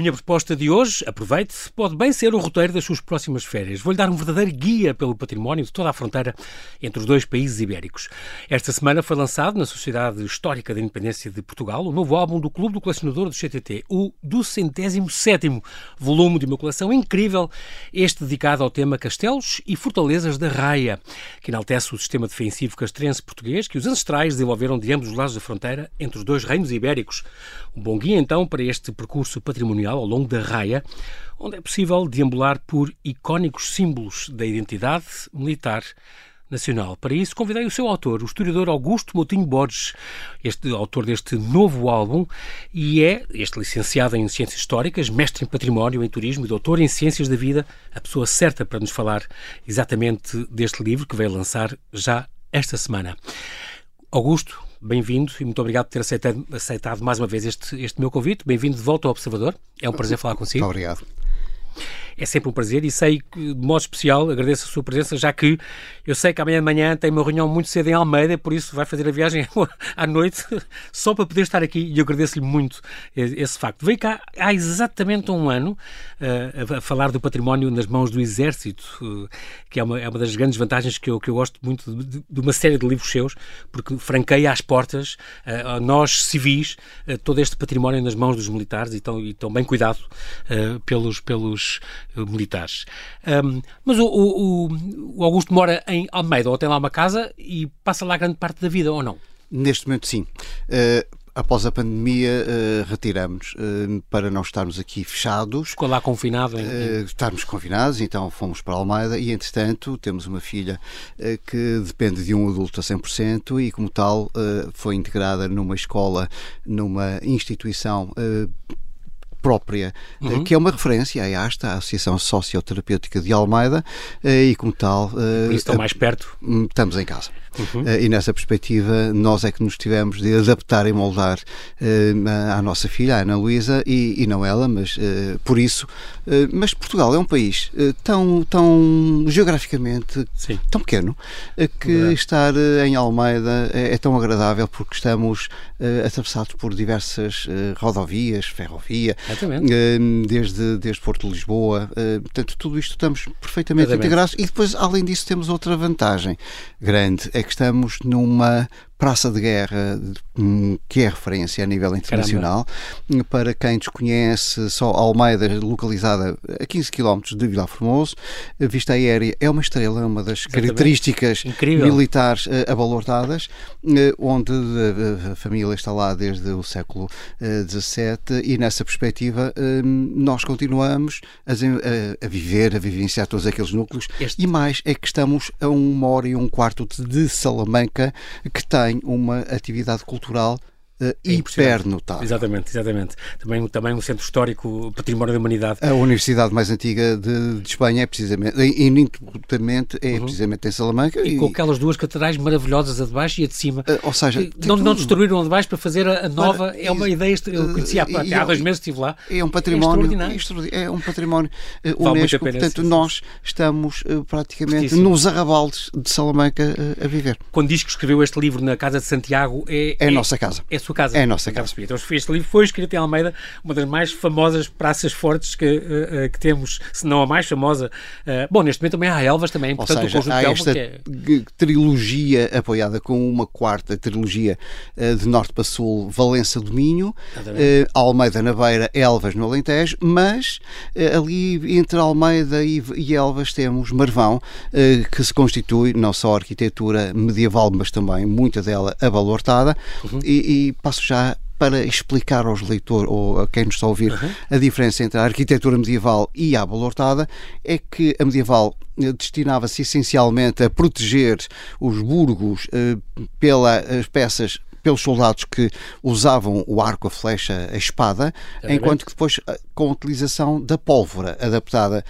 minha proposta de hoje, aproveite, pode bem ser o roteiro das suas próximas férias. Vou-lhe dar um verdadeiro guia pelo património de toda a fronteira entre os dois países ibéricos. Esta semana foi lançado na Sociedade Histórica da Independência de Portugal o novo álbum do Clube do Colecionador do CTT, o do centésimo sétimo volume de uma coleção incrível, este dedicado ao tema Castelos e Fortalezas da Raia, que enaltece o sistema defensivo castrense português que os ancestrais desenvolveram de ambos os lados da fronteira entre os dois reinos ibéricos. Um bom guia, então, para este percurso patrimonial ao longo da raia, onde é possível deambular por icónicos símbolos da identidade militar nacional. Para isso, convidei o seu autor, o historiador Augusto Moutinho Borges, este autor deste novo álbum, e é este licenciado em Ciências Históricas, mestre em Património, em Turismo e doutor em Ciências da Vida, a pessoa certa para nos falar exatamente deste livro que veio lançar já esta semana. Augusto, bem-vindo e muito obrigado por ter aceitado, aceitado mais uma vez este, este meu convite. Bem-vindo de volta ao Observador. É um prazer falar consigo. Muito obrigado. É sempre um prazer e sei que, de modo especial, agradeço a sua presença, já que eu sei que amanhã de manhã tem uma reunião muito cedo em Almeida, por isso vai fazer a viagem à noite só para poder estar aqui e agradeço-lhe muito esse facto. Veio cá há exatamente um ano uh, a falar do património nas mãos do Exército, uh, que é uma, é uma das grandes vantagens que eu, que eu gosto muito de, de uma série de livros seus, porque franqueia às portas uh, a nós civis todo este património nas mãos dos militares e tão, e tão bem cuidado pelos, pelos militares. Um, mas o, o, o, Augusto mora em Almeida, ou tem lá uma casa e passa lá grande parte da vida, ou não? Neste momento, sim. Uh, após a pandemia, uh, retiramos uh, para não estarmos aqui fechados. Ficou lá confinado? Em... Uh, estarmos confinados, então fomos para Almeida e, entretanto, temos uma filha que depende de um adulto a 100% e, como tal, foi integrada numa escola, numa instituição própria, eh, uhum. que é uma referência à ASTA, a Associação Socioterapêutica de Almeida, eh, e como tal. Por isso estão mais perto? Hum, estamos em casa. Uhum. E nessa perspectiva, nós é que nos tivemos de adaptar e moldar à nossa filha, a Ana Luísa, e, e não ela, mas por isso. Mas Portugal é um país tão, tão geograficamente Sim. tão pequeno que estar em Almeida é, é, tão agradável porque estamos atravessados por diversas rodovias, ferrovia, desde, desde Porto de Lisboa. Portanto, tudo isto estamos perfeitamente Exatamente. integrados. E depois, além disso, temos outra vantagem grande: é que estamos numa praça de guerra que é referência a nível internacional. Caramba. Para quem desconhece, só Almeida, localizada a 15 km de Vila Formoso, a vista aérea é uma estrela, é uma das Exatamente. características Incrível. militares uh, abalordadas, uh, onde a, a, família está lá desde o século XVII e nessa perspectiva nós continuamos a, viver, a vivenciar todos aqueles núcleos este... e mais é que estamos a uma hora e um quarto de Salamanca que tem tem uma atividade cultural uh, é hiper notável. Exatamente, exatamente. Também, também um centro histórico, património da humanidade. A universidade mais antiga de, de Espanha é precisamente, ininterruptamente, é uhum. precisamente em Salamanca. E, e, com aquelas duas catedrais maravilhosas, a de baixo e a de cima. Uh, ou seja, não, não destruíram a de baixo para fazer a, nova, é uma ideia, eu conhecia há, há, dois meses, estive lá. É um património, é, é um património uh, Unesco, portanto nós estamos uh, praticamente nos arrabaldes de Salamanca a viver. Quando diz que escreveu este livro na Casa de Santiago, é, é, é a nossa casa. É sua casa. É a nossa casa. Então, este livro foi escrito em Almeida, uma das mais famosas praças fortes que, uh, uh, que temos, se não a mais famosa. Uh, bom, neste momento também há Elvas, também, portanto, seja, o conjunto há esta é... trilogia apoiada com uma quarta trilogia de norte para sul, Valença do Minho, Almeida na Beira, Elvas no Alentejo, mas ali entre Almeida e, e Elvas temos Marvão, que se constitui não só arquitetura medieval, mas também muita dela abalortada, uhum. e, e passo já para explicar aos leitores ou a quem nos está a ouvir uhum. a diferença entre a arquitetura medieval e a abalortada é que a medieval eh, destinava-se essencialmente a proteger os burgos eh, pelas peças pelos soldados que usavam o arco, a flecha, a espada, enquanto que depois, eh, com a utilização da pólvora adaptada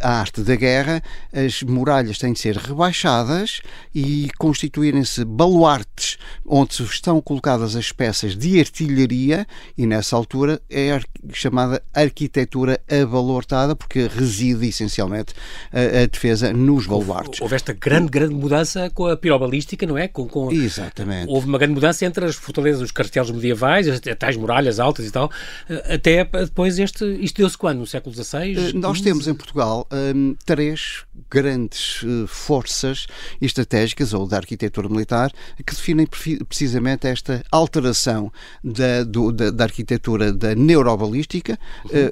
a arte da guerra, as muralhas têm de ser rebaixadas e constituírem-se baluartes onde estão colocadas as peças de artilharia e nessa altura é chamada arquitetura abalortada porque reside essencialmente a, a defesa nos baluartes. Houve esta grande, grande mudança com a pirobalística, não é? Com, com, Exatamente. Houve uma grande mudança entre as fortalezas, os castelos medievais, as tais muralhas altas e tal, até depois este, isto deu-se quando? No século XVI? Eh, nós temos em Portugal um, três grandes uh, forças estratégicas, ou da arquitetura militar, que definem precisamente esta alteração da, do, da, da, arquitetura da neurobalística.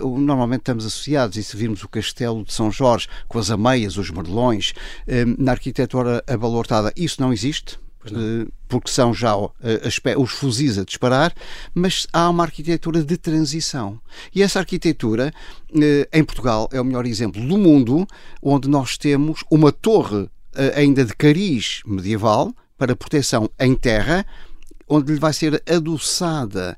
Uhum. Uh, normalmente estamos associados, e se virmos o castelo de São Jorge com as ameias, os merlões, uh, na arquitetura abalortada, isso não existe. Eh, porque são já eh, os fuzis a disparar, mas há uma arquitetura de transição. E essa arquitetura, eh, em Portugal, é o melhor exemplo do mundo, onde nós temos uma torre ainda de cariz medieval para proteção em terra, onde lhe vai ser adoçada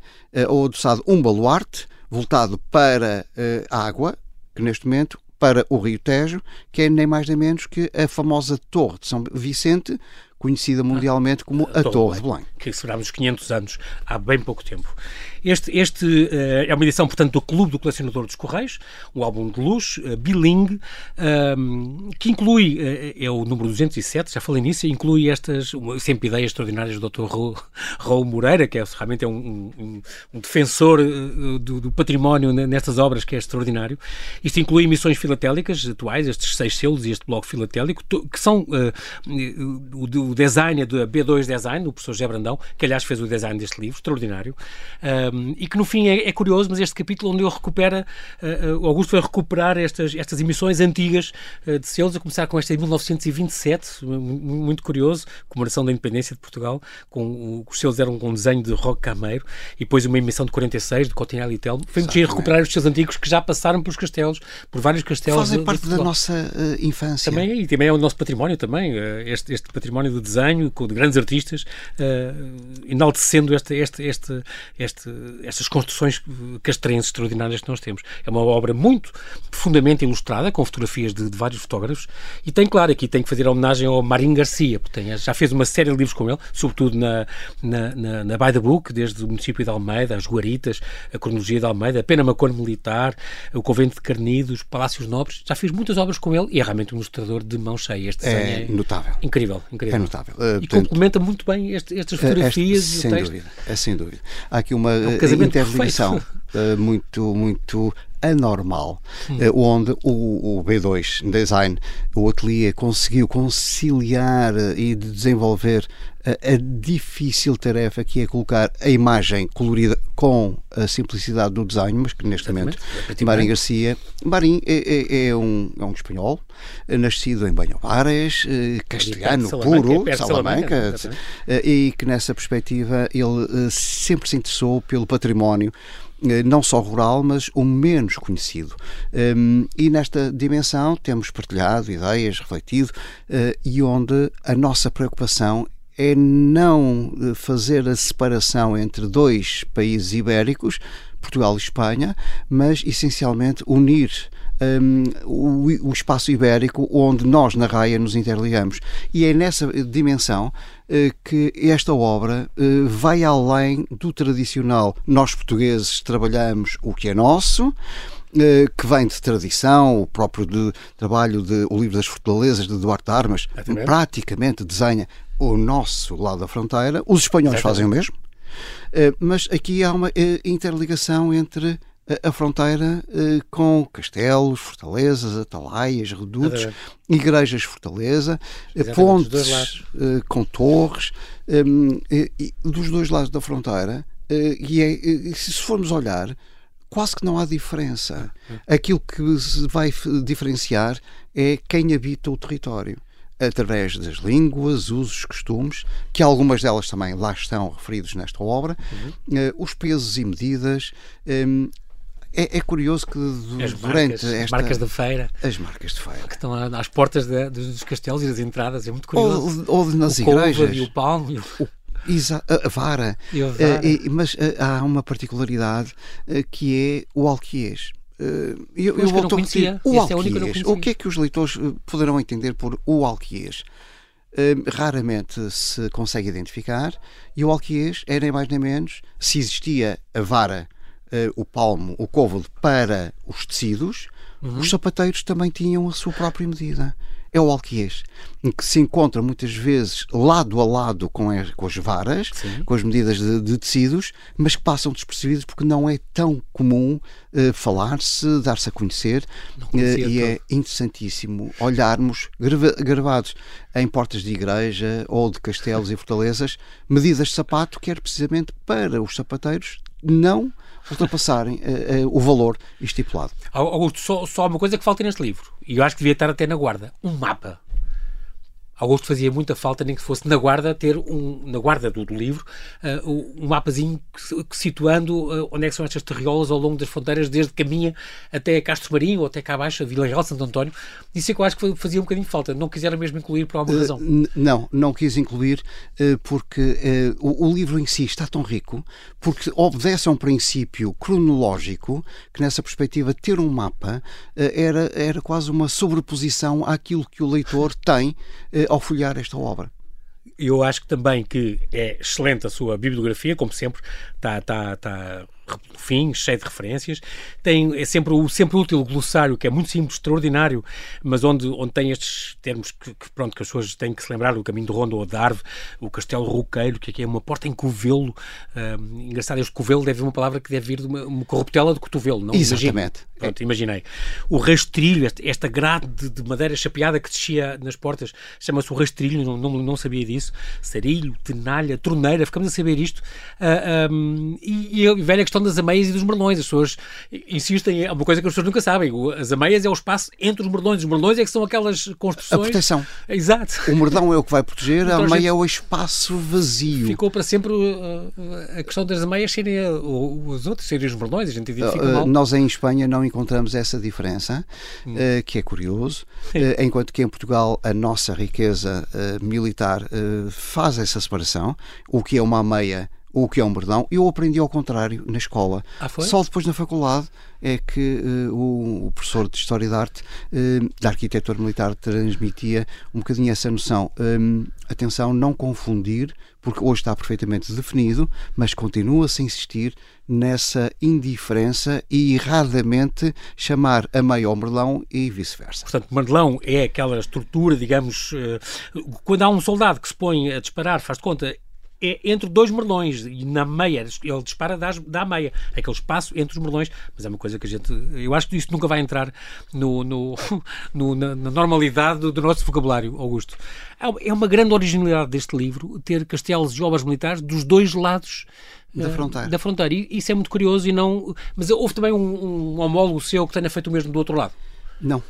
ou adoçado um baluarte voltado para a água, que neste momento para o Rio Tejo, que é nem mais nem menos que a famosa Torre de São Vicente, conhecida mundialmente como a, Torre de Belém. Que celebrámos os 500 anos há bem pouco tempo. Este, este uh, é uma edição, portanto, do Clube do Colecionador dos Correios, um álbum de luxo, uh, bilingue, uh, que inclui, uh, é o número 207, já falei nisso, inclui estas sempre ideias extraordinárias do Dr. Raul Moreira, que é, realmente é um, um, um defensor do, do, património nestas obras, que é extraordinário. Isto inclui emissões filatélicas atuais, estes seis selos e este bloco filatélico, que são o, o design da B2 Design, do professor José Brandão, que aliás fez o design deste livro, extraordinário e que no fim é, é, curioso, mas este capítulo onde ele recupera, uh, Augusto vai recuperar estas, estas emissões antigas uh, de selos, a começar com esta de 1927, muito curioso, comemoração da independência de Portugal, com os selos eram com um desenho de Roque Cameiro, e depois uma emissão de 46, de Cotinhal e Telmo. Foi muito recuperar os seus antigos que já passaram pelos castelos, por vários castelos. Fazem parte da nossa uh, infância. Também, e também é o nosso património também, este, este património do desenho, com, de grandes artistas, enaltecendo este, este, este, este estas construções castrenses extraordinárias que nós temos. É uma obra muito profundamente ilustrada, com fotografias de, de vários fotógrafos, e tem, claro, aqui tem que fazer homenagem ao Marinho Garcia, porque tem, já fez uma série de livros com ele, sobretudo na, na, na, na By the Book, desde o município de Almeida, as Guaritas, a cronologia de Almeida, a Pena Macor Militar, o Convento de Carnidos, Palácios Nobres, já fiz muitas obras com ele e é realmente um ilustrador de mão cheia. Este é, é notável. Incrível, incrível. É notável. Uh, e portanto, complementa muito bem este, estas fotografias este, sem dúvida, é sem dúvida. Há aqui uma é um casamento interligação uh, muito, muito anormal, hum. uh, onde o, o, B2 Design, o ateliê, conseguiu conciliar uh, e desenvolver a difícil tarefa que é colocar a imagem colorida com a simplicidade do desenho, mas que neste Exatamente. momento é Marim Garcia. Marim é, é, é, um, é um espanhol, nascido em Banhobares, castelhano puro, Salamanca, Salamanca e que nessa perspectiva ele sempre se interessou pelo património eh, não só rural, mas o menos conhecido. Ehm, e nesta dimensão temos partilhado ideias, refletido, eh, e onde a nossa preocupação é não eh, fazer a separação entre dois países ibéricos, Portugal e Espanha, mas essencialmente unir um, o, o, espaço ibérico onde nós na Raia nos interligamos. E é nessa dimensão uh, que esta obra uh, vai além do tradicional. Nós portugueses trabalhamos o que é nosso, eh, que vem de tradição, o próprio de, trabalho de O Livro das Fortalezas de Duarte Armas, praticamente desenha o nosso lado da fronteira. Os espanhóis Exatamente. fazem o mesmo. Mas aqui há uma interligação entre a fronteira uh, com castelos, fortalezas, atalaias, redutos, igrejas fortaleza, eh, pontes uh, com torres, um, e, dos dois lados da fronteira, uh, e, é, e se formos olhar, quase que não há diferença. Aquilo que se vai diferenciar é quem habita o território através das línguas, usos, costumes, que algumas delas também lá estão referidos nesta obra, uhum. uh, os pesos e medidas, um, é, é, curioso que as durante marcas, esta... As marcas de feira. As marcas de feira. Que estão às portas de, dos castelos e das entradas. É muito curioso. Ou, ou nas o igrejas. e o palmo. E o... O, a vara. E a vara. Uh, mas uh, há uma particularidade uh, que é o alquiês. Uh, eu, eu volto a o alquiês. É o, o que é que os leitores poderão entender por o alquiês? Uh, raramente se consegue identificar e o alquiês era nem mais nem menos se existia a vara, o palmo, o côvado para os tecidos, uhum. os sapateiros também tinham a sua própria medida é o alquiês, em que se encontra muitas vezes lado a lado com as, com as varas, Sim. com as medidas de, de, tecidos, mas que passam despercebidos porque não é tão comum uh, falar-se, dar-se a conhecer, uh, e é interessantíssimo olharmos grava, gravados em portas de igreja ou de castelos e fortalezas medidas de sapato que era precisamente para os sapateiros não ultrapassarem uh, uh, o valor estipulado. Augusto, só, só uma coisa que falta neste livro, e eu acho que devia estar até na guarda: um mapa. Augusto fazia muita falta, nem que fosse na guarda, ter um, na guarda do, do livro, uh, um mapazinho que, que situando uh, onde é são estas terriolas ao longo das fronteiras, desde Caminha até Castro Marinho, ou até cá abaixo, a Vila Real, Santo António. Isso é que eu acho que fazia um bocadinho de falta. Não quiseram mesmo incluir por alguma uh, razão. Não, não quis incluir porque o, o, livro em si está tão rico, porque obedece a um princípio cronológico, que nessa perspectiva ter um mapa era, era quase uma sobreposição àquilo que o leitor tem ao folhear esta obra eu acho que também que é excelente a sua bibliografia, como sempre, está, está, está fim, cheio de referências. Tem, é sempre, sempre útil o glossário, que é muito simples, extraordinário, mas onde, onde tem estes termos que, que pronto, que as pessoas têm que se lembrar, o caminho de Ronda ou de Arve, o Castelo Roqueiro, que aqui é uma porta em covelo. Uh, engraçado, este covelo deve vir uma palavra que deve vir de uma, uma corruptela de cotovelo, não? Exatamente. Pronto, imaginei. O rastrilho, esta, grade de, de, madeira chapeada que descia nas portas, chama-se o rastrilho, não, não, não, sabia disso. Sarilho, tenalha, torneira, ficamos a saber isto. Uh, ah, um, e, a velha questão das ameias e dos merlões. As pessoas insistem, é uma coisa que as pessoas nunca sabem. As ameias é o espaço entre os merlões. Os merlões é que são aquelas construções. A proteção. Exato. O merlão é o que vai proteger, então, a ameia é o espaço vazio. Ficou para sempre uh, a questão das ameias serem uh, os outros serem os merlões. A gente identifica uh, mal. Nós em Espanha não encontramos essa diferença, hum. que é curioso, enquanto que em Portugal a nossa riqueza militar faz essa separação. O que é uma ameia o que é um bordão. Eu aprendi ao contrário na escola. Ah, Só depois na faculdade é que uh, o, o, professor de História da Arte, uh, da Arquitetura Militar, transmitia um bocadinho essa noção. Um, atenção, não confundir, porque hoje está perfeitamente definido, mas continua-se a insistir nessa indiferença e erradamente chamar a meio ao merlão e vice-versa. Portanto, merlão é aquela estrutura, digamos, uh, quando há um soldado que se põe a disparar, faz de conta, é entre dois merlões e na meia, ele dispara da, da meia, aquele espaço entre os merlões, mas é uma coisa que a gente, eu acho que isso nunca vai entrar no, no, no na, na, normalidade do, do, nosso vocabulário, Augusto. É uma grande originalidade deste livro ter castelos e obras militares dos dois lados da fronteira. Da fronteira. E isso é muito curioso e não. Mas houve também um, um homólogo seu que tenha feito o mesmo do outro lado? Não.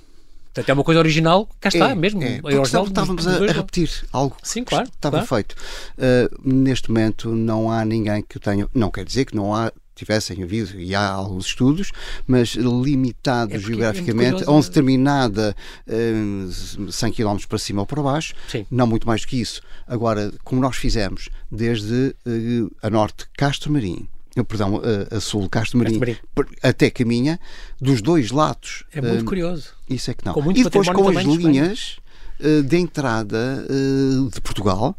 Portanto, é uma coisa original, cá está, é, mesmo. É, é estávamos a, a, repetir algo Sim, claro, que estava claro. feito. Uh, neste momento não há ninguém que tenha. Não quer dizer que não há tivessem havido, e há alguns estudos, mas limitados é, é geograficamente é a uma determinada uh, 100 km para cima ou para baixo, Sim. não muito mais do que isso. Agora, como nós fizemos desde uh, a norte Castro Marim, perdão, a, a sul Castro Marim, até Caminha, dos dois lados. É muito uh, curioso. Isso é que não. E depois com as linhas de entrada uh, de Portugal,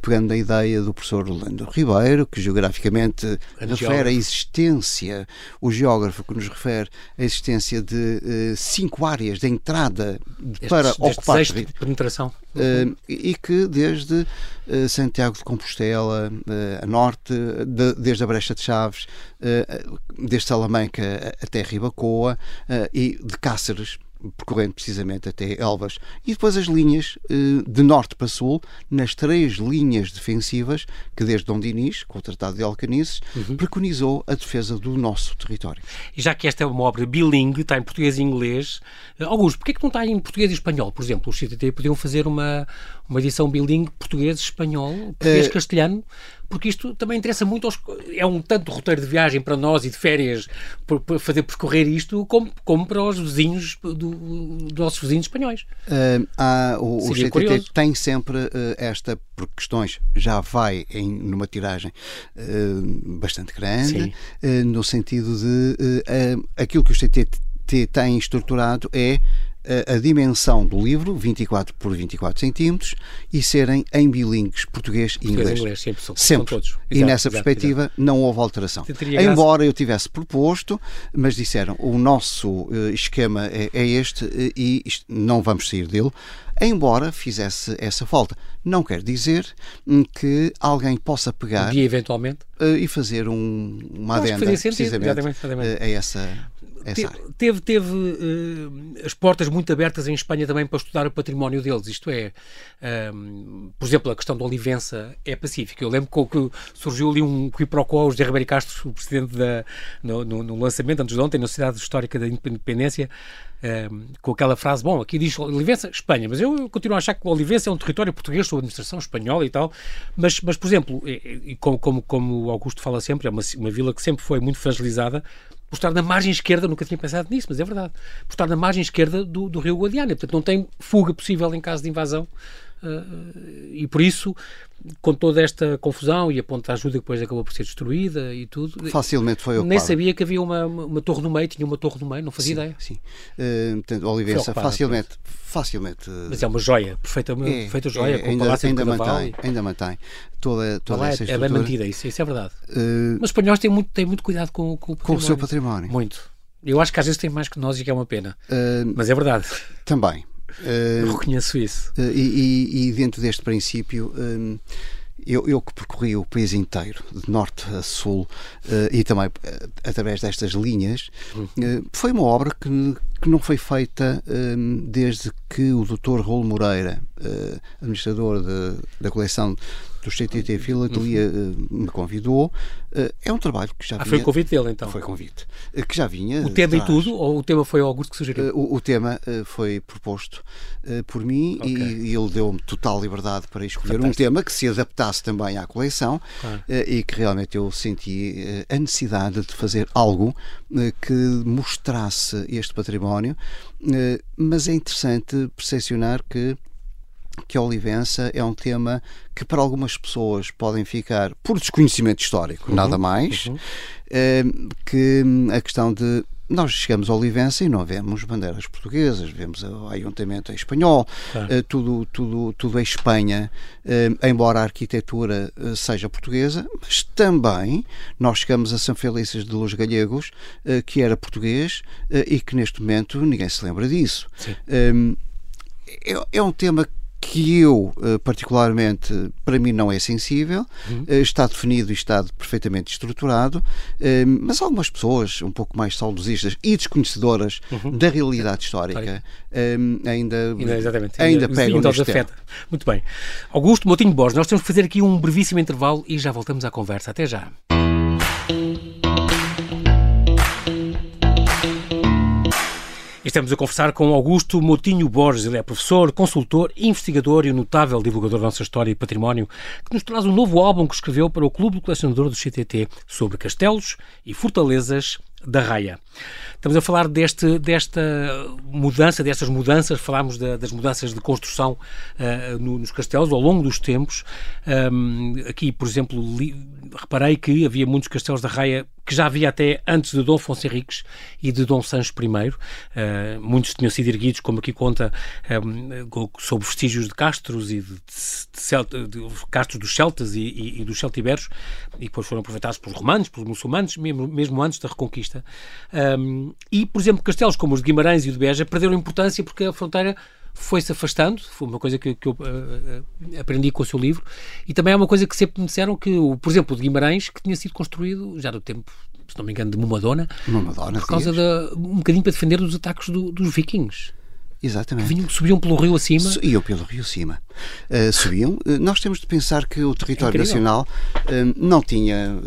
pegando a ideia do professor Orlando Ribeiro, que geograficamente refere a existência, o geógrafo que nos refere a existência de cinco áreas de entrada para ocupar de penetração. E que desde Santiago de Compostela, a norte, de, desde a Brecha de Chaves, desde Salamanca até Ribacoa e de Cáceres, percorrendo precisamente até Elvas, e depois as linhas de norte para sul, nas três linhas defensivas que desde Dom Dinis, com o Tratado de Alcanices, uhum. preconizou a defesa do nosso território. E já que esta é uma obra bilingue, está em português e inglês, Augusto, porquê é que não está em português e espanhol? Por exemplo, os CTT podiam fazer uma, uma edição bilingue português-espanhol, português-castelhano, porque isto também interessa muito aos, é um tanto roteiro de viagem para nós e de férias para fazer percorrer isto como, como para os vizinhos do, dos nossos vizinhos espanhóis. Uh, há, o, o CTT curioso. tem sempre uh, esta por questões já vai em numa tiragem uh, bastante grande no sentido de aquilo que o CTT tem estruturado é a, dimensão do livro, 24 por 24 centímetros, e serem em bilingues português e inglês. inglês sempre. Sempre. Todos. Exato, e nessa exato, perspectiva exato. não houve alteração. Embora eu tivesse proposto, mas disseram o nosso uh, esquema é, é este uh, e isto, não vamos sair dele embora fizesse essa falta. Não quer dizer hum, que alguém possa pegar. Um dia, eventualmente. Uh, e fazer um, uma adenda, precisamente, exatamente, exatamente. a essa é teve, teve uh, as portas muito abertas em Espanha também para estudar o património deles, isto é, um, por exemplo, a questão da Olivença é pacífica. Eu lembro que surgiu ali um quiprocó, o José Ribeiro Castro, o presidente da, no, no, no, lançamento, antes de ontem, na Sociedade Histórica da Independência, um, com aquela frase, bom, aqui diz Olivença, Espanha, mas eu continuo a achar que Olivença é um território português sob administração espanhola e tal, mas, mas por exemplo, e, e como, como, como o Augusto fala sempre, é uma, uma vila que sempre foi muito fragilizada, por estar na margem esquerda, nunca tinha pensado nisso, mas é verdade, por estar na margem esquerda do, do rio Guadiana, portanto não tem fuga possível em caso de invasão e por isso com toda esta confusão e a ponta de ajuda que depois acabou por ser destruída e tudo. Facilmente foi ocupada. Nem sabia que havia uma, uma torre no meio, tinha uma torre no meio, não fazia sim, ideia. Sim, uh, portanto, Olivença facilmente, facilmente... Mas é uma joia, perfeita, é, perfeita joia, é, com ainda, ainda mantém, e... ainda mantém toda, toda essa estrutura. É bem mantida, isso, isso é verdade. Uh, Mas os espanhóis têm muito, têm muito cuidado com, com, o com o seu património. Muito. Eu acho que às vezes tem mais que nós e que é uma pena. Uh, Mas é verdade. Também. Uh, Eu reconheço isso. Uh, e, e, dentro deste princípio, um, eu, eu, que percorri o país inteiro, de norte a sul, uh, e também através destas linhas, uhum. foi uma obra que, que não foi feita um, desde que o Dr. Raul Moreira, administrador de, da coleção do CTT Filatelia uhum. me convidou. É um trabalho que já ah, vinha... foi o convite dele, então? Foi convite. Que já vinha... O tema e tudo? Ou o tema foi o Augusto que sugeriu? O, o tema foi proposto por mim okay. e, e, ele deu-me total liberdade para escolher Fantástico. um tema que se adaptasse também à coleção claro. e que realmente eu senti a necessidade de fazer algo que mostrasse este património, mas é interessante percepcionar que que a Olivença é um tema que para algumas pessoas podem ficar por desconhecimento histórico, uhum, nada mais, uhum. Eh, que a questão de nós chegamos a Olivença e não vemos bandeiras portuguesas, vemos o ayuntamento em espanhol, claro. tudo, tudo, tudo é Espanha, eh, embora a arquitetura eh, seja portuguesa, mas também nós chegamos a São Felícias de Los Gallegos, que era português e que neste momento ninguém se lembra disso. É, é um tema que eu, eh, particularmente, para mim não é sensível, uhum. Eh, está definido e está perfeitamente estruturado, eh, mas algumas pessoas um pouco mais saudosistas e desconhecedoras uhum. da realidade histórica ainda, ainda, exatamente, ainda, ainda pegam tema. Muito bem. Augusto Motinho Borges, nós temos que fazer aqui um brevíssimo intervalo e já voltamos à conversa. Até já. Estamos a conversar com Augusto Motinho Borges. Ele é professor, consultor, investigador e um notável divulgador da nossa história e património, que nos traz um novo álbum que escreveu para o Clube do Colecionador do CTT sobre castelos e fortalezas da Raia. Estamos a falar deste, desta mudança, destas mudanças, falámos da, das mudanças de construção uh, no, nos castelos ao longo dos tempos. Um, aqui, por exemplo, li, reparei que havia muitos castelos da Raia que já havia até antes de Dom Afonso Henriques e de Dom Sancho I. Uh, muitos tinham sido erguidos, como aqui conta, um, sob vestígios de castros e de, de, de, de castros dos celtas e, e, e, dos celtiberos, e depois foram aproveitados pelos romanos, pelos muçulmanos, mesmo, mesmo antes da Reconquista. Um, e, por exemplo, castelos como os de Guimarães e o de Beja perderam importância porque a fronteira foi-se afastando, foi uma coisa que, que eu uh, aprendi com o seu livro, e também é uma coisa que sempre me disseram que, por exemplo, o de Guimarães, que tinha sido construído já no tempo, se não me engano, de Momadona, Momadona por causa da, um bocadinho para defender os ataques do, dos vikings. Exatamente. Vinham, subiam pelo rio acima? Iam pelo rio acima. Uh, subiam. Nós temos de pensar que o território é nacional uh, não tinha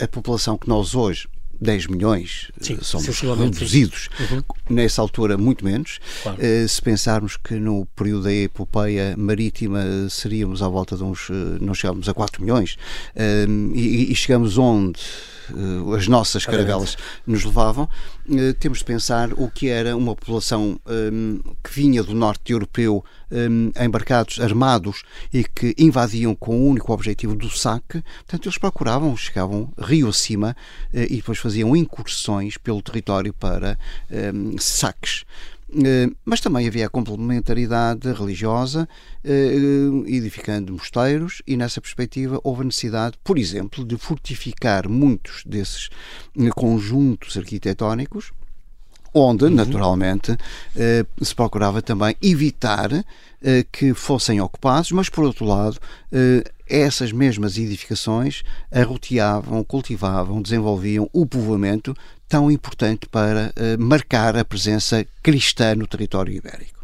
a população que nós hoje 10 milhões, sim, somos reduzidos. Uhum. Nessa altura, muito menos. Claro. Uh, se pensarmos que no período da epopeia marítima seríamos à volta de uns. Não chegamos a 4 milhões. Uh, e, e, chegamos onde as nossas caravelas nos levavam, temos de pensar o que era uma população que vinha do norte europeu um, embarcados armados e que invadiam com o único objetivo do saque. Portanto, eles procuravam, chegavam rio acima uh, e depois faziam incursões pelo território para um, saques. Uh, mas também havia a complementaridade religiosa, uh, edificando mosteiros, e nessa perspectiva houve a necessidade, por exemplo, de fortificar muitos desses conjuntos arquitetónicos onde, uhum. naturalmente, eh, se procurava também evitar eh, que fossem ocupados, mas, por outro lado, eh, essas mesmas edificações arroteavam, cultivavam, desenvolviam o povoamento tão importante para marcar a presença cristã no território ibérico.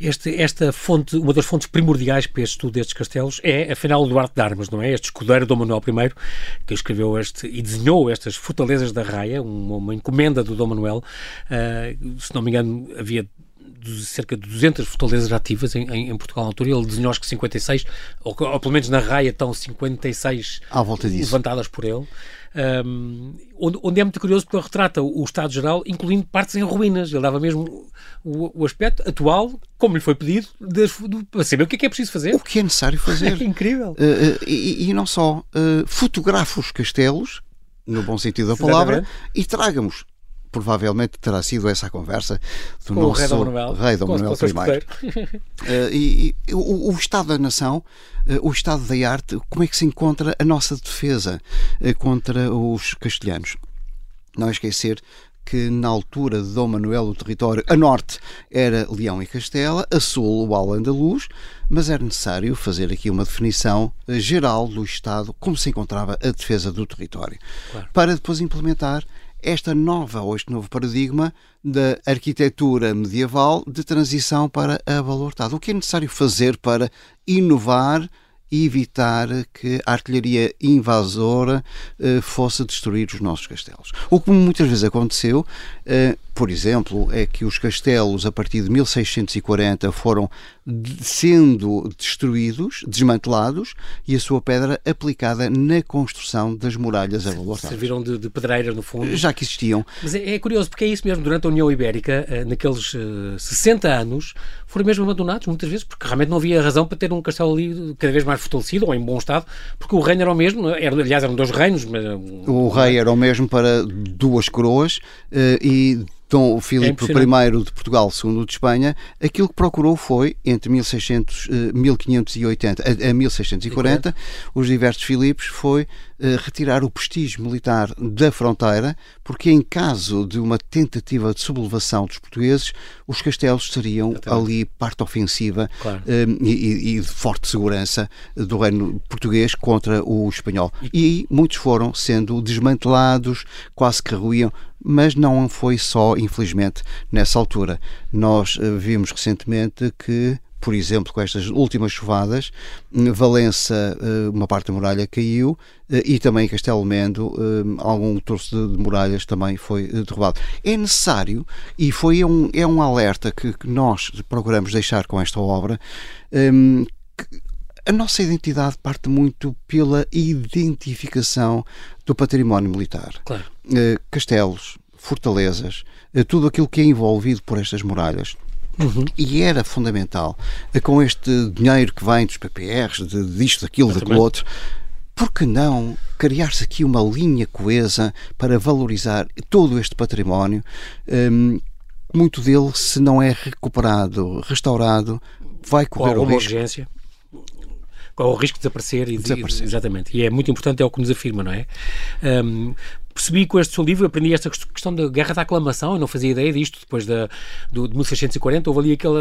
Este, esta fonte, uma das fontes primordiais para este estudo destes castelos é, afinal, o Duarte de Armas, não é? Este escudeiro Dom Manuel I, que escreveu este e desenhou estas fortalezas da Raia, uma, uma encomenda do Dom Manuel. Uh, se não me engano, havia cerca de 200 fortalezas ativas em, em, em, Portugal na altura. Ele desenhou acho que 56, ou, ou pelo menos na raia estão 56 à volta disso. levantadas por ele um, onde, onde, é muito curioso porque ele retrata o, o Estado Geral, incluindo partes em ruínas. Ele dava mesmo o, o aspecto atual, como lhe foi pedido, de, de, para saber o que é que é preciso fazer. O que é necessário fazer. É incrível. Uh, uh, e, e, não só, uh, fotografa os castelos, no bom sentido da palavra, e traga-nos provavelmente terá sido essa a conversa do com nosso o rei Dom Manuel, rei Dom Manuel I. uh, e, e o, o, Estado da Nação, uh, o Estado da Arte, como é que se encontra a nossa defesa uh, contra os castelhanos? Não esquecer que na altura de Dom Manuel o território a norte era Leão e Castela, a sul o Al-Andalus, mas era necessário fazer aqui uma definição geral do Estado, como se encontrava a defesa do território, claro. para depois implementar esta nova ou este novo paradigma da arquitetura medieval de transição para a valortada. O que é necessário fazer para inovar evitar que a artilharia invasora eh, fosse destruir os nossos castelos. O que muitas vezes aconteceu, eh, por exemplo, é que os castelos a partir de 1640 foram sendo destruídos, desmantelados e a sua pedra aplicada na construção das muralhas a valor. Serviram de, de pedreira, no fundo. Já que existiam. Mas é, é, curioso, porque é isso mesmo, durante a União Ibérica, eh, naqueles uh, 60 anos, foram mesmo abandonados, muitas vezes, porque realmente não havia razão para ter um castelo ali cada vez mais fortalecido ou em bom estado, porque o reino era o mesmo, era, aliás, eram dois reinos. Mas... O rei era o mesmo para duas coroas uh, e Dom Filipe é I de Portugal, segundo de Espanha, aquilo que procurou foi, entre 1600, 1580 a, a 1640, os diversos Filipes, foi uh, retirar o prestígio militar da fronteira, porque em caso de uma tentativa de sublevação dos portugueses, os castelos seriam ali parte ofensiva claro. uh, e, e, de forte segurança do reino português contra o espanhol. E muitos foram sendo desmantelados, quase que ruíam mas não foi só, infelizmente, nessa altura. Nós uh, vimos recentemente que por exemplo, com estas últimas chuvadas, Valença, eh, uma parte da muralha caiu eh, e também Castelo Mendo, algum troço de muralhas também foi derrubado. É necessário, e foi um, é um alerta que, nós procuramos deixar com esta obra, que a nossa identidade parte muito pela identificação do património militar. Claro. Uh, castelos, fortalezas, uh, tudo aquilo que é envolvido por estas muralhas. Uhum. E era fundamental, uh, com este dinheiro que vem dos PPRs, de, disto, daquilo, daquilo outro, por que não criar-se aqui uma linha coesa para valorizar todo este património? Um, muito dele, se não é recuperado, restaurado, vai correr o risco. Urgência corre o risco de desaparecer. E, desaparecer. exatamente. E é muito importante, é o que nos afirma, não é? Um, percebi com este seu livro, aprendi esta questão da guerra da aclamação, eu não fazia ideia disto, depois da, do, de 1640, houve ali aquela,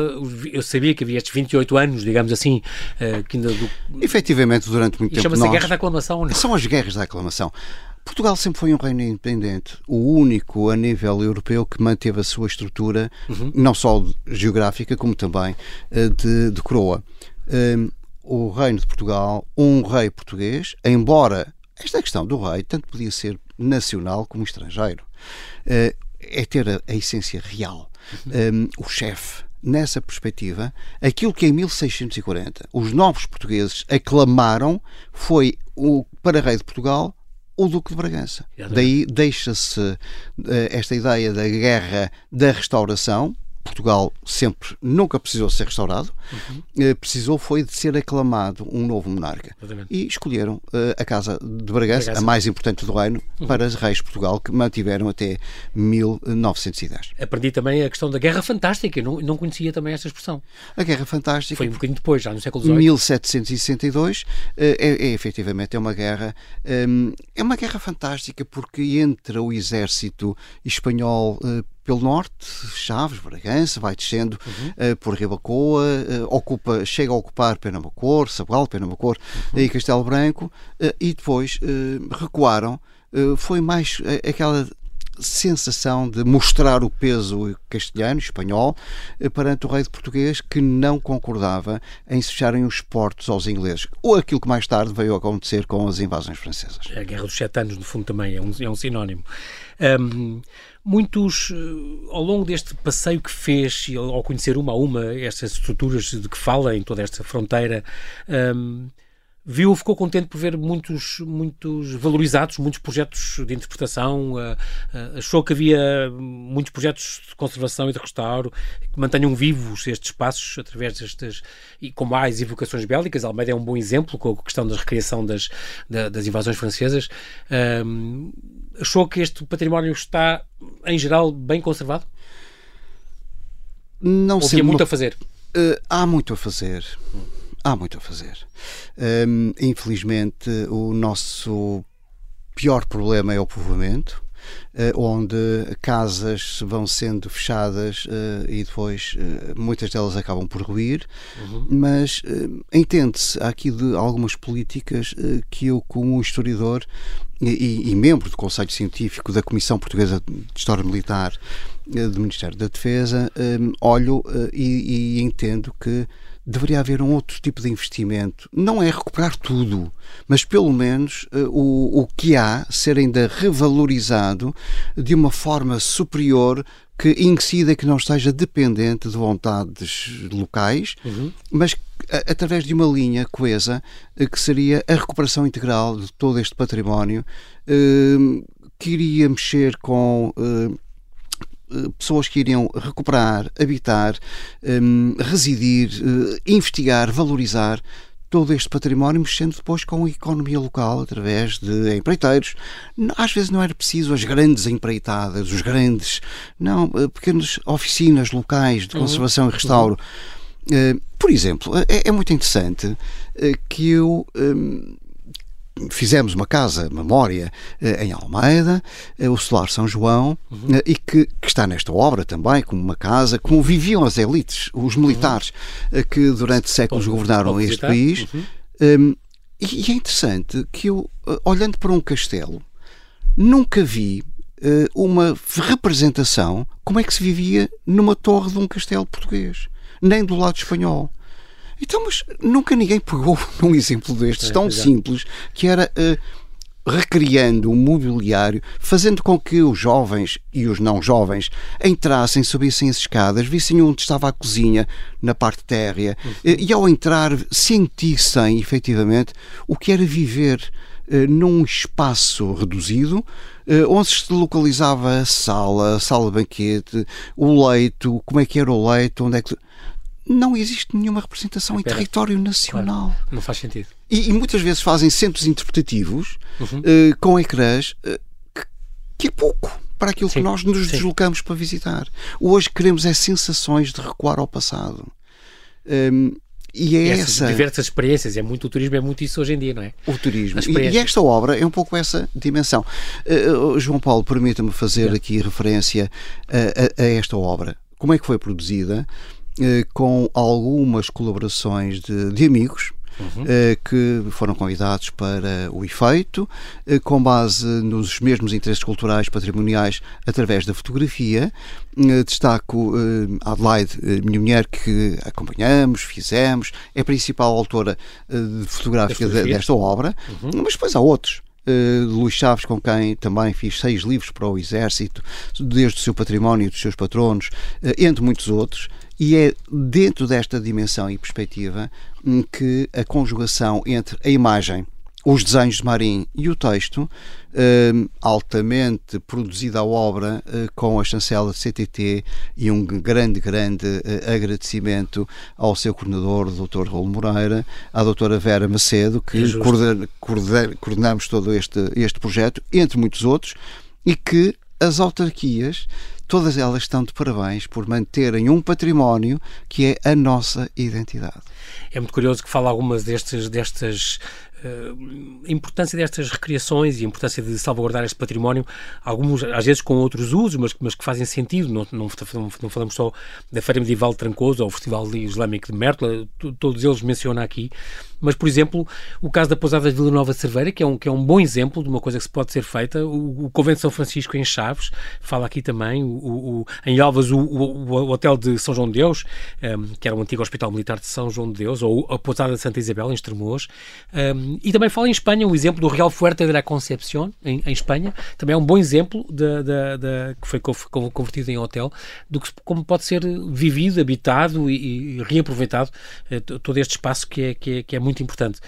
eu sabia que havia estes 28 anos, digamos assim, uh, que ainda... Do... Efetivamente, durante muito e tempo chama-se nós... guerra da aclamação. Não? São as guerras da aclamação. Portugal sempre foi um reino independente, o único a nível europeu que manteve a sua estrutura, uhum. não só geográfica, como também uh, de, de coroa. O reino de Portugal, um rei português, embora esta questão do rei tanto podia ser nacional como estrangeiro, eh, é ter a, a essência real. Uhum. Um, eh, o chefe, nessa perspectiva, aquilo que em 1640 os novos portugueses aclamaram foi o para rei de Portugal o Duque de Bragança. Daí deixa-se uh, esta ideia da guerra da restauração, Portugal sempre, nunca precisou ser restaurado, uhum. uh, precisou foi de ser aclamado um novo monarca. Exatamente. E escolheram uh, a Casa de Bragança, Bragança, a mais importante do reino, uhum. para os reis de Portugal, que mantiveram até 1910. Aprendi também a questão da Guerra Fantástica, não, não conhecia também essa expressão. A Guerra Fantástica... Foi um bocadinho depois, já no século XVIII. 1762, é, é efetivamente é uma guerra, um, é uma guerra fantástica porque entra o exército espanhol pelo norte, Chaves, Bragança, vai descendo uhum. uh, por Ribacoa, uh, ocupa, chega a ocupar Penamacor, Sabugal, Penamacor uhum. e Castelo Branco, uh, e depois recuaram. foi mais aquela sensação de mostrar o peso castelhano, espanhol, perante o rei de português que não concordava em se fecharem os portos aos ingleses. Ou aquilo que mais tarde veio a acontecer com as invasões francesas. A Guerra dos Sete Anos, no fundo, também é um, é um sinónimo. Um, muitos, eh, ao longo deste passeio que fez, ao conhecer uma a uma estas estruturas de que fala em toda esta fronteira, um, viu, ficou contente por ver muitos, muitos valorizados, muitos projetos de interpretação, uh, uh, achou que havia muitos projetos de conservação e de restauro que mantenham vivos estes espaços através destas, e como há as evocações bélicas, Almeida é um bom exemplo com a questão da recriação das, da, das invasões francesas, uh, achou que este património está, em geral, bem conservado? Não sei. muito a fazer? Uh, há muito a fazer. Há muito a fazer. Um, infelizmente, o nosso pior problema é o povoamento. Uh, onde casas vão sendo fechadas uh, e depois uh, muitas delas acabam por ruir, uhum. mas entende-se aqui de algumas políticas que eu, como historiador, e, e, membro do Conselho Científico da Comissão Portuguesa de História Militar eh, do Ministério da Defesa, um, olho uh, e, e, entendo que deveria haver um outro tipo de investimento. Não é recuperar tudo, mas pelo menos o, o que há ser ainda revalorizado de uma forma superior que incida que não esteja dependente de vontades locais, uhum. mas através de uma linha coesa eh, que seria a recuperação integral de todo este património, eh, que iria mexer com eh, pessoas que iriam recuperar, habitar, residir, investigar, valorizar todo este património, mexendo depois com a economia local através de empreiteiros. Às vezes não era preciso as grandes empreitadas, os grandes, não, pequenas oficinas locais de uhum. conservação uhum. e restauro. Uhum eh, por exemplo, é, é, muito interessante eh, que eu. Fizemos uma casa memória eh, em Almeida, o Solar São João, uhum. e que, que, está nesta obra também, como uma casa, como viviam as elites, os uhum. militares uhum. que durante séculos pode, governaram pode este país. Uhum. Um, e, e, é interessante que eu, olhando para um castelo, nunca vi uh, uma representação como é que se vivia numa torre de um castelo português nem do lado espanhol. Então, mas nunca ninguém pegou num exemplo destes, é, tão é. simples, que era uh, recriando o mobiliário, fazendo com que os jovens e os não jovens entrassem, subissem as escadas, vissem onde estava a cozinha, na parte térrea, uhum. uh, e ao entrar sentissem efetivamente o que era viver uh, num espaço reduzido, onde se localizava a sala, a sala de banquete, o leito, como é que era o leito, onde é que não existe nenhuma representação em território nacional. Claro, não faz sentido. E, e, muitas vezes fazem centros interpretativos uhum. uh, com ecrãs uh, que, que, é pouco para aquilo Sim. que nós nos Sim. deslocamos para visitar. Hoje queremos é sensações de recuar ao passado. Um, e é Essas essa. diversas experiências, é muito o turismo, é muito isso hoje em dia, não é? O turismo. E, e, esta obra é um pouco essa dimensão. Uh, João Paulo, permita-me fazer aqui referência a, a, a, esta obra. Como é que foi produzida? Eh, com algumas colaborações de, de amigos. Uhum. Eh, que foram convidados para o efeito, eh, com base nos mesmos interesses culturais patrimoniais através da fotografia. Destaco Adelaide, minha mulher, que acompanhamos, fizemos, é a principal autora fotográfica desta obra, uhum. mas depois há outros. Uh, Luís Chaves, com quem também fiz seis livros para o Exército, desde o seu património, dos seus patronos, entre muitos outros. E é dentro desta dimensão e perspectiva hum, que a conjugação entre a imagem, os desenhos de Marim e o texto, eh, altamente produzida a obra eh, com a chancela de CTT e um grande, grande eh, agradecimento ao seu coordenador, o Dr. Raul Moreira, à doutora Vera Macedo, que é coorden, coorden, coordenamos todo este, este projeto, entre muitos outros, e que as autarquias todas elas estão de parabéns por manterem um património que é a nossa identidade. É muito curioso que fala algumas destes, destas a importância destas recriações e a importância de salvaguardar este património, alguns às vezes com outros usos, mas, mas que fazem sentido. Não, não, não, falamos só da Feira Medieval de Trancoso ou o Festival Islâmico de Mértola, todos eles mencionam aqui, mas, por exemplo, o caso da Pousada de Vila Nova Cerveira, que é, um, que é um bom exemplo de uma coisa que se pode ser feita, o, o Convento de São Francisco em Chaves, fala aqui também, o, o em Alvas o, o, Hotel de São João de Deus, um, ehm, que era o antigo Hospital Militar de São João de Deus, ou a Pousada de Santa Isabel, em Estremoz, um, e também fala em Espanha, o exemplo do Real Fuerte de la Concepción, em, em Espanha, também é um bom exemplo de, de, de, que foi convertido em hotel, do que como pode ser vivido, habitado e, e reaproveitado uh, todo este espaço que é, que é, que é muito importante.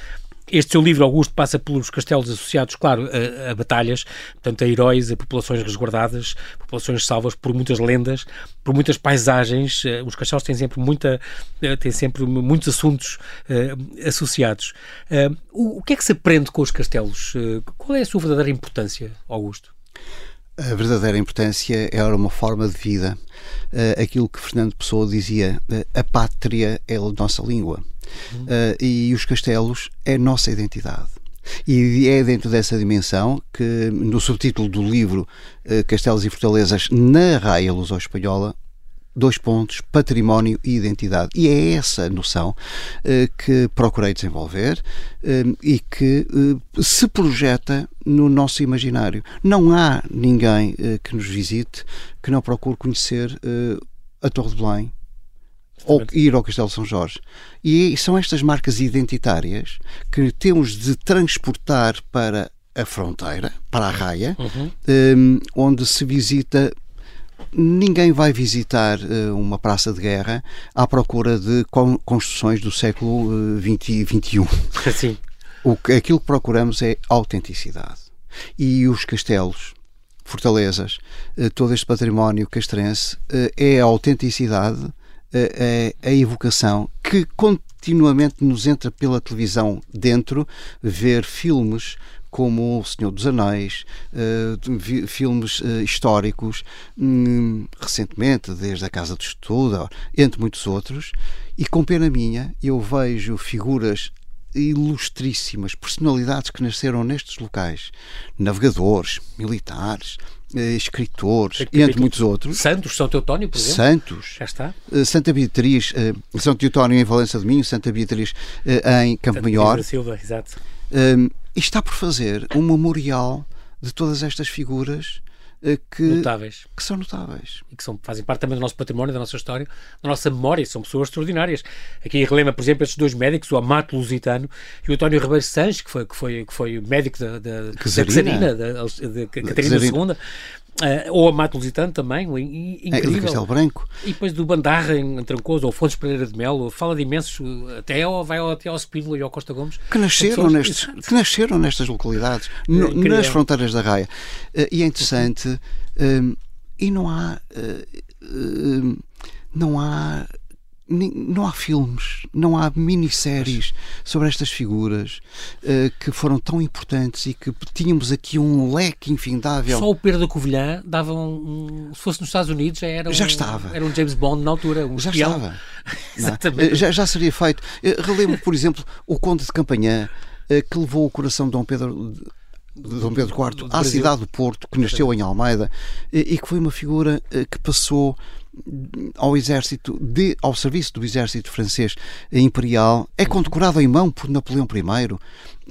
Este seu livro, Augusto, passa pelos castelos associados, claro, a, a, batalhas, portanto, a heróis, a populações resguardadas, populações salvas por muitas lendas, por muitas paisagens. Eh, os castelos têm sempre, muita, eh, têm sempre muitos assuntos uh, associados. Uh, o, o, que é que se aprende com os castelos? Uh, qual é a sua verdadeira importância, Augusto? A verdadeira importância era uma forma de vida. aquilo que Fernando Pessoa dizia, a pátria é a nossa língua. Uh, e os castelos é nossa identidade. E é dentro dessa dimensão que, no subtítulo do livro uh, Castelos e Fortalezas na Raia Luso-Espanhola, dois pontos, património e identidade. E é essa noção uh, que procurei desenvolver uh, e que uh, se projeta no nosso imaginário. Não há ninguém que nos visite que não procure conhecer a Torre de Belém, ou ir ao Castelo São Jorge. E são estas marcas identitárias que temos de transportar para a fronteira, para a raia, uhum. um, onde se visita. Ninguém vai visitar uh, uma praça de guerra à procura de construções do século XXI. Uh, Sim. O que, aquilo que procuramos é autenticidade. E os castelos, fortalezas, uh, todo este património castrense é a autenticidade a, a, evocação que continuamente nos entra pela televisão dentro, ver filmes como O Senhor dos Anéis, uh, filmes uh, históricos, um, recentemente, desde a Casa de Estudo, entre muitos outros, e com pena minha, eu vejo figuras ilustríssimas, personalidades que nasceram nestes locais, navegadores, militares, eh, escritores, e entre muitos outros. Santos, São Teotónio, por exemplo. Santos. Já está. Eh, Santa Beatriz, eh, São Teotónio em Valença de Minho, Santa Beatriz em Campo Santa Maior. Silva, exato. e está por fazer um memorial de todas estas figuras eh, que, notáveis. que são notáveis. E que são, fazem parte também do nosso património, da nossa história, da nossa memória, são pessoas extraordinárias. Aqui relembra, por exemplo, estes dois médicos, o Amato Lusitano e o António Ribeiro Sanches, que foi, que foi, que foi médico da, da, Catarina, da, da, da Catarina II, Uh, ou a Mato Lusitano também, incrível. É, Castelo Branco. E depois do Bandarra em Trancoso, ou Fontes Pereira de Melo, fala de imensos, até ao, vai até ao Spínola e ao Costa Gomes. Que nasceram, pessoas... nestes, que nasceram nestas localidades, no, nas fronteiras da Raia. Uh, e é interessante, uh, e não há. não há não há filmes, não há minisséries sobre estas figuras uh, que foram tão importantes e que tínhamos aqui um leque infindável. Só o Pedro da Covilhã dava um, se fosse nos Estados Unidos já era um, já estava. era um James Bond na altura, um já espião. estava. Exatamente. Já, já seria feito. Uh, relembro, por exemplo, o Conde de Campanhã uh, que levou o coração de Dom Pedro de Dom Pedro IV à cidade do Porto, que nasceu em Almeida e que foi uma figura que passou ao exército de, ao serviço do exército francês imperial é condecorado em mão por Napoleão I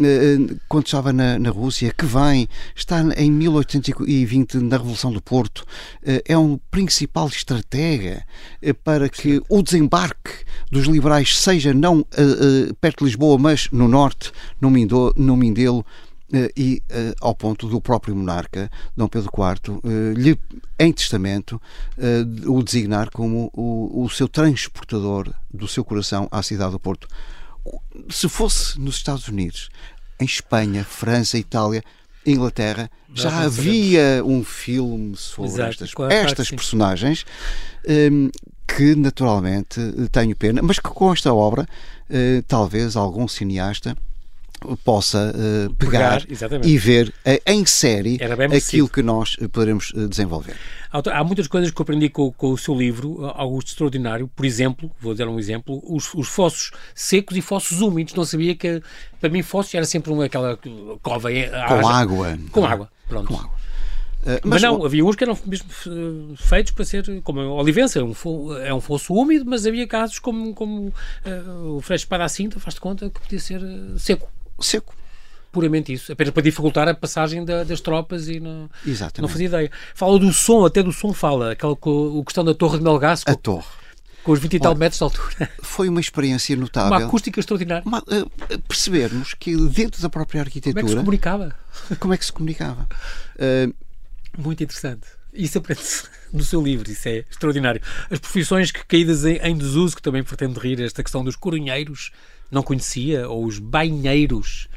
eh, quando estava na, na Rússia que vem está em 1820 na Revolução do Porto eh, é um principal estratega eh, para que o desembarque dos liberais seja não perto de Lisboa mas no norte no Mindelo, no Mindelo e uh, ao ponto do próprio monarca, Dom Pedro IV, eh, lhe, em testamento, o designar como o, o, seu transportador do seu coração à cidade do Porto. Se fosse nos Estados Unidos, em Espanha, França, Itália, Inglaterra, já havia um filme sobre Exato, estas, estas personagens um, que naturalmente tenho pena, mas que com esta obra uh, talvez algum cineasta possa uh, pegar, pegar e ver uh, em série aquilo que nós poderemos desenvolver. Há muitas coisas que eu aprendi com, com, o seu livro, Augusto Extraordinário. Por exemplo, vou dar um exemplo, os, os fossos secos e fossos úmidos. Não sabia que, para mim, fossos era sempre uma, aquela cova... Com água. Com água, pronto. Com água. Uh, mas, mas, não, o... havia uns que eram mesmo feitos para ser, como a Olivença, é um, é um fosso úmido, mas havia casos como, como uh, o Freixo para a cinta, faz-te conta que podia ser uh, seco. Seco. Puramente isso, apenas para dificultar a passagem da, das tropas e não, Exatamente. não fazia ideia. Fala do som, até do som fala, aquela o questão da Torre de Melgasco. A torre com os 20 e tal metros de altura. Foi uma experiência notável. Uma acústica extraordinária. Uma, uh, percebermos que dentro da própria arquitetura. Como é que se comunicava? Como é que se comunicava? Uh, muito interessante. Isso aprende-se no seu livro, isso é extraordinário. As profissões que caídas em, em desuso, que também pretende rir, esta questão dos coronheiros, não conhecia, ou os bainheiros,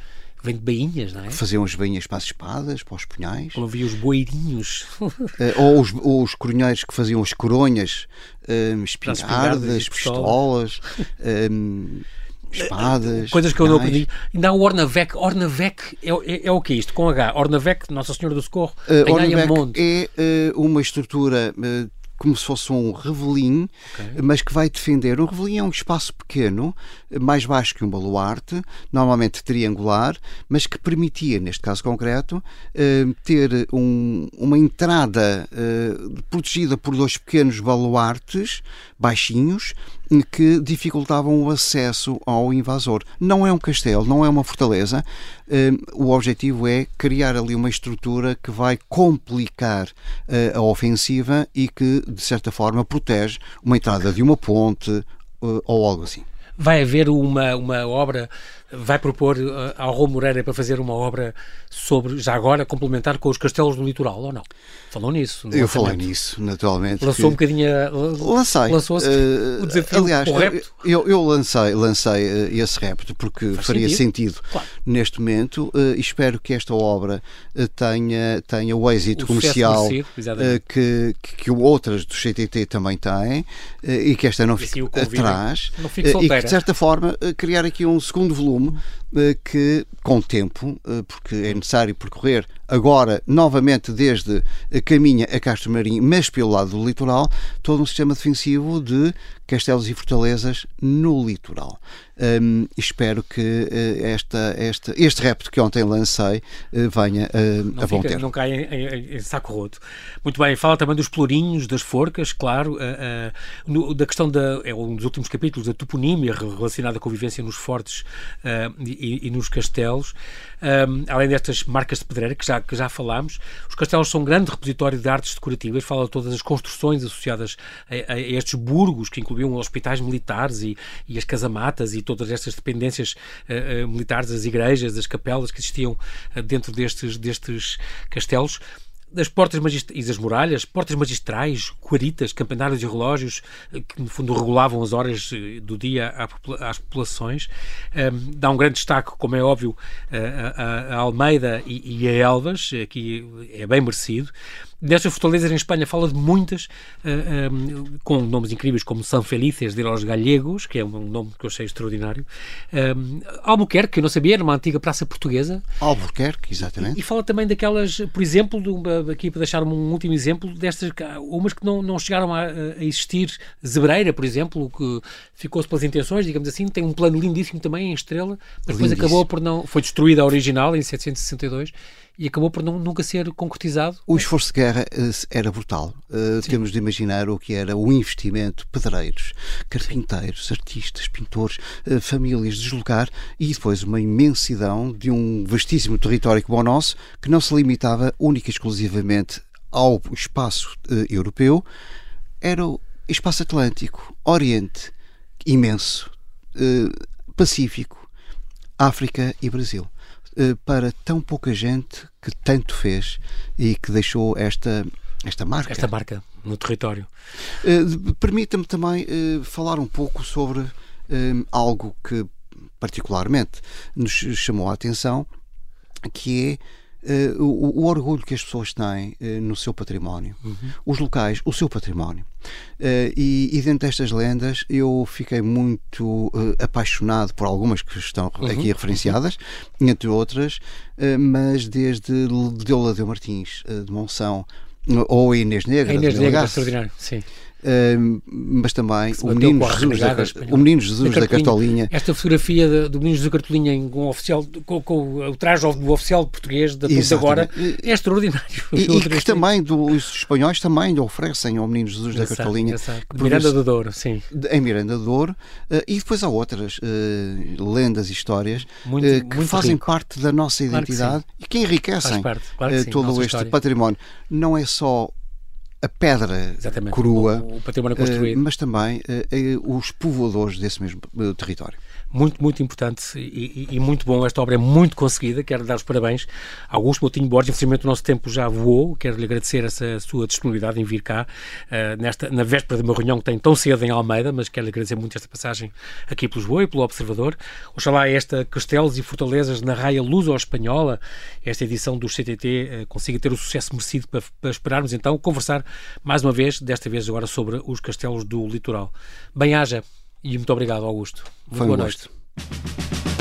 vem de bainhas, não é? Faziam as bainhas para as espadas, para os punhais. Como havia os boeirinhos. Eh, ou os, os coronheiros que faziam as coronhas, um, espingardas, pistolas. Um, espadas. Coisas que eu não aprendi. Ainda há o Ornavec. Ornavec é, é, é o que é isto? Com H. Ornavec, Nossa Senhora do Socorro. Uh, Ornavec é uh, uma estrutura. Uh, como se fosse um revelim, okay. mas que vai defender. O revelim é um espaço pequeno, mais baixo que um baluarte, normalmente triangular, mas que permitia, neste caso concreto, ter um, uma entrada protegida por dois pequenos baluartes baixinhos que dificultavam o acesso ao invasor. Não é um castelo, não é uma fortaleza. Hum, o objetivo é criar ali uma estrutura que vai complicar eh, a ofensiva e que, de certa forma, protege uma entrada de uma ponte eh, ou algo assim. Vai haver uma, uma obra vai propor uh, ao Rô Moreira para fazer uma obra sobre, já agora, complementar com os castelos do litoral, ou não? Falou nisso? Eu falei nisso, naturalmente. Lançou que... um bocadinho. Lancei. Lançou-se uh, o desafio. Aliás, o repto. Eu, eu lancei, lancei uh, esse repto porque Faz faria sentido, sentido claro. neste momento uh, e espero que esta obra uh, tenha, tenha o êxito o comercial que, que, que, outras do CTT também têm e que esta não fique atrás. Não fique e que, de certa forma, criar aqui um segundo volume filme eh, que, com o tempo, eh, porque é necessário percorrer agora, novamente, desde a Caminha a Castro Marinho, mas pelo lado do litoral, todo um sistema defensivo de castelos e fortalezas no litoral. Um, espero que uh, esta, esta, este repto que ontem lancei uh, venha uh, a bom Não caia em, em, em, saco roto. Muito bem, fala também dos pelourinhos, das forcas, claro, no, da questão da. É um dos últimos capítulos, da toponímia relacionada com a vivência nos fortes e, e, nos castelos. Um, além destas marcas de pedreira que já, que já falámos, os castelos são um grande repositório de artes decorativas, fala de todas as construções associadas a, a estes burgos, que incluíam hospitais militares e, e as casamatas e todas estas dependências uh, militares, as igrejas, as capelas que existiam uh, dentro destes, destes castelos das portas e das muralhas, portas magistrais, guaritas, campanários e relógios que, no fundo, regulavam as horas do dia às populações. Um, dá um grande destaque, como é óbvio, a, a, Almeida e, e, a Elvas, aqui é bem merecido. Destas fortalezas em Espanha fala de muitas, uh, eh, um, com nomes incríveis como São Felices de los Gallegos, que é um nome que eu achei extraordinário. Um, ehm, Albuquerque, que eu não sabia, era uma antiga praça portuguesa. Albuquerque, exatamente. E, e fala também daquelas, por exemplo, de, aqui para deixar um último exemplo, destas, umas que não, não chegaram a, a existir. Zebreira, por exemplo, que ficou-se pelas intenções, digamos assim, tem um plano lindíssimo também em estrela, mas depois acabou por não. Foi destruída a original em 762 e acabou por não, nunca ser concretizado. O esforço de guerra eh, era brutal. Uh, temos de imaginar o que era o investimento, pedreiros, carpinteiros, Sim. artistas, pintores, uh, famílias deslocar e depois uma imensidão de um vastíssimo território como o nosso, que não se limitava única e exclusivamente ao espaço uh, europeu, era o espaço atlântico, Oriente, imenso, Pacífico, África e Brasil. Eh, para tão pouca gente que tanto fez e que deixou esta, esta marca. Esta marca no território. Uh, Permita-me também uh, falar um pouco sobre algo que particularmente nos chamou a atenção, que é Uh, o, o, orgulho que as pessoas têm uh, no seu património, uhum. os locais, o seu património. Uh, e, e, dentro destas lendas eu fiquei muito apaixonado por algumas que estão uhum. aqui referenciadas, entre outras, mas desde Deoladeu Martins, de Monção, ou Inês Negra, a Inês Negra, extraordinário, sim mas também o menino, Jesus da, o menino Jesus da, da Cartolinha. Esta fotografia do menino Jesus da Cartolinha com o, oficial, com, com o traje do oficial português da Tudo Agora é extraordinário. E, e que também do, os espanhóis também lhe oferecem ao menino Jesus da Cartolinha. Miranda do Douro, sim. Em Miranda do Douro. Uh, e depois há outras uh, lendas e histórias muito, uh, que muito fazem rico. parte da nossa identidade claro que e que enriquecem claro que sim, todo este história. património. Não é só a pedra Exatamente. crua, o, o património construído. mas também os povoadores desse mesmo território muito, muito importante e, e, e, muito bom. Esta obra é muito conseguida. Quero dar os parabéns a Augusto Moutinho Borges. Infelizmente o nosso tempo já voou. Quero lhe agradecer essa sua disponibilidade em vir cá uh, nesta, na véspera de uma reunião que tem tão cedo em Almeida, mas quero lhe agradecer muito esta passagem aqui pelo Lisboa e pelo Observador. Oxalá esta Castelos e Fortalezas na raia luso-espanhola, esta edição do CTT uh, eh, consiga ter o sucesso merecido para, para esperarmos então conversar mais uma vez, desta vez agora sobre os castelos do litoral. Bem-haja e muito obrigado, Augusto. Muito Foi um noite. Gosto.